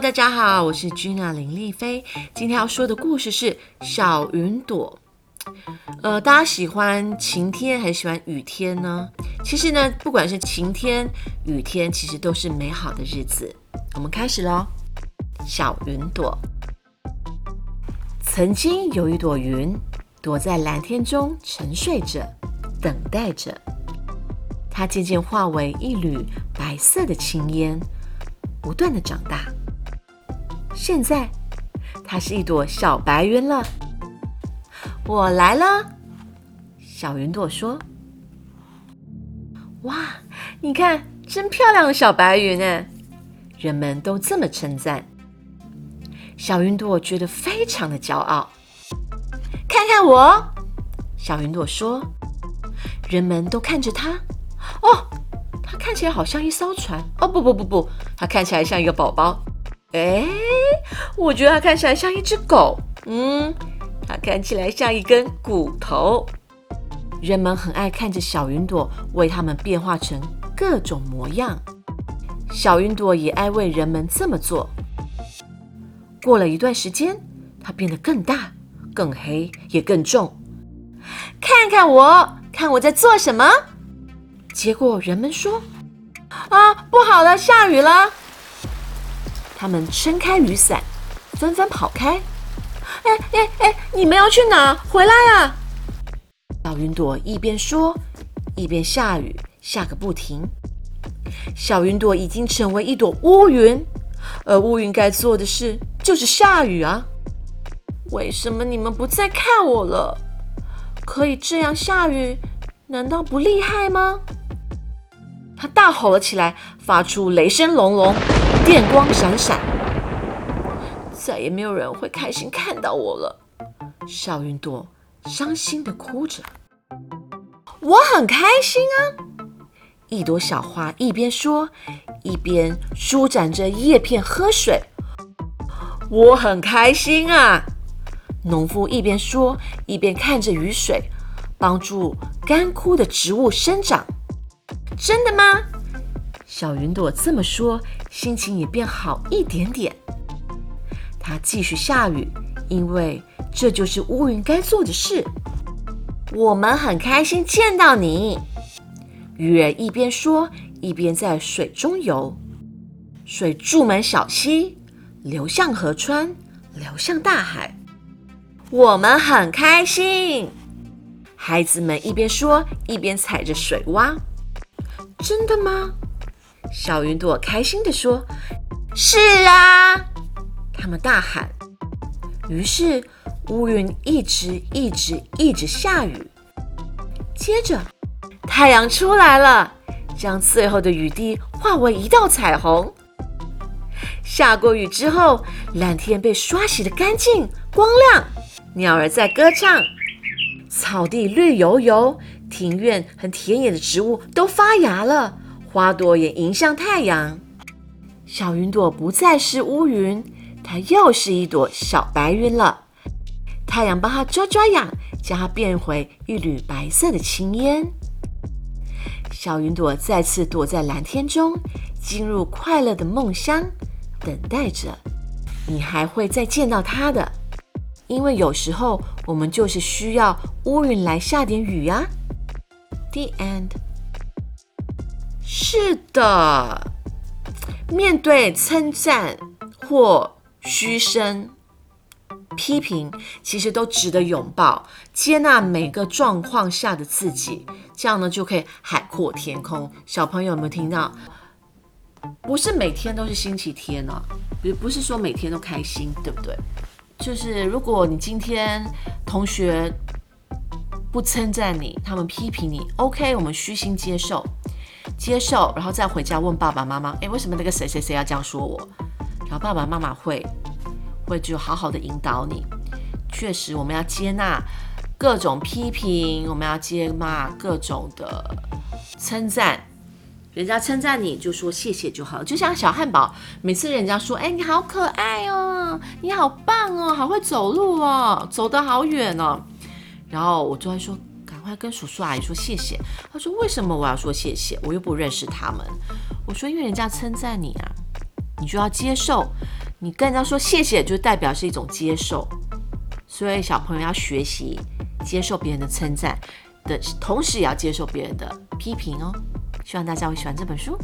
大家好，我是 Gina 林丽菲。今天要说的故事是小云朵。呃，大家喜欢晴天还是喜欢雨天呢？其实呢，不管是晴天、雨天，其实都是美好的日子。我们开始喽。小云朵，曾经有一朵云，躲在蓝天中沉睡着，等待着。它渐渐化为一缕白色的青烟，不断的长大。现在，它是一朵小白云了。我来了，小云朵说：“哇，你看，真漂亮的小白云呢！”人们都这么称赞。小云朵觉得非常的骄傲。看看我，小云朵说：“人们都看着它。哦，它看起来好像一艘船。哦，不不不不，它看起来像一个宝宝。哎，我觉得它看起来像一只狗。嗯。”它看起来像一根骨头。人们很爱看着小云朵为它们变化成各种模样。小云朵也爱为人们这么做。过了一段时间，它变得更大、更黑，也更重。看看我，看我在做什么？结果人们说：“啊，不好了，下雨了！”他们撑开雨伞，纷纷跑开。哎哎哎！你们要去哪？回来啊！小云朵一边说，一边下雨，下个不停。小云朵已经成为一朵乌云，而乌云该做的事就是下雨啊！为什么你们不再看我了？可以这样下雨，难道不厉害吗？他大吼了起来，发出雷声隆隆，电光闪闪。再也没有人会开心看到我了，小云朵伤心的哭着。我很开心啊！一朵小花一边说，一边舒展着叶片喝水。我很开心啊！农夫一边说，一边看着雨水，帮助干枯的植物生长。真的吗？小云朵这么说，心情也变好一点点。它继续下雨，因为这就是乌云该做的事。我们很开心见到你。鱼儿一边说，一边在水中游。水注满小溪，流向河川，流向大海。我们很开心。孩子们一边说，一边踩着水洼。真的吗？小云朵开心地说：“是啊。”他们大喊，于是乌云一直一直一直下雨。接着，太阳出来了，将最后的雨滴化为一道彩虹。下过雨之后，蓝天被刷洗的干净光亮，鸟儿在歌唱，草地绿油油，庭院和田野的植物都发芽了，花朵也迎向太阳。小云朵不再是乌云。它又是一朵小白云了。太阳帮它抓抓痒，将它变回一缕白色的青烟。小云朵再次躲在蓝天中，进入快乐的梦乡，等待着你还会再见到它的。因为有时候我们就是需要乌云来下点雨呀。The end。是的，面对称赞或。嘘声、批评，其实都值得拥抱。接纳每个状况下的自己，这样呢就可以海阔天空。小朋友有没有听到？不是每天都是星期天呢，也不是说每天都开心，对不对？就是如果你今天同学不称赞你，他们批评你，OK，我们虚心接受，接受，然后再回家问爸爸妈妈：诶，为什么那个谁谁谁要这样说我？然后爸爸妈妈会会就好好的引导你。确实，我们要接纳各种批评，我们要接纳各种的称赞。人家称赞你就说谢谢就好。就像小汉堡，每次人家说：“哎，你好可爱哦，你好棒哦，好会走路哦，走得好远哦。”然后我就会说：“赶快跟叔叔阿姨说谢谢。”他说：“为什么我要说谢谢？我又不认识他们。”我说：“因为人家称赞你啊。”你就要接受，你跟人家说谢谢，就代表是一种接受。所以小朋友要学习接受别人的称赞的同时，也要接受别人的批评哦。希望大家会喜欢这本书。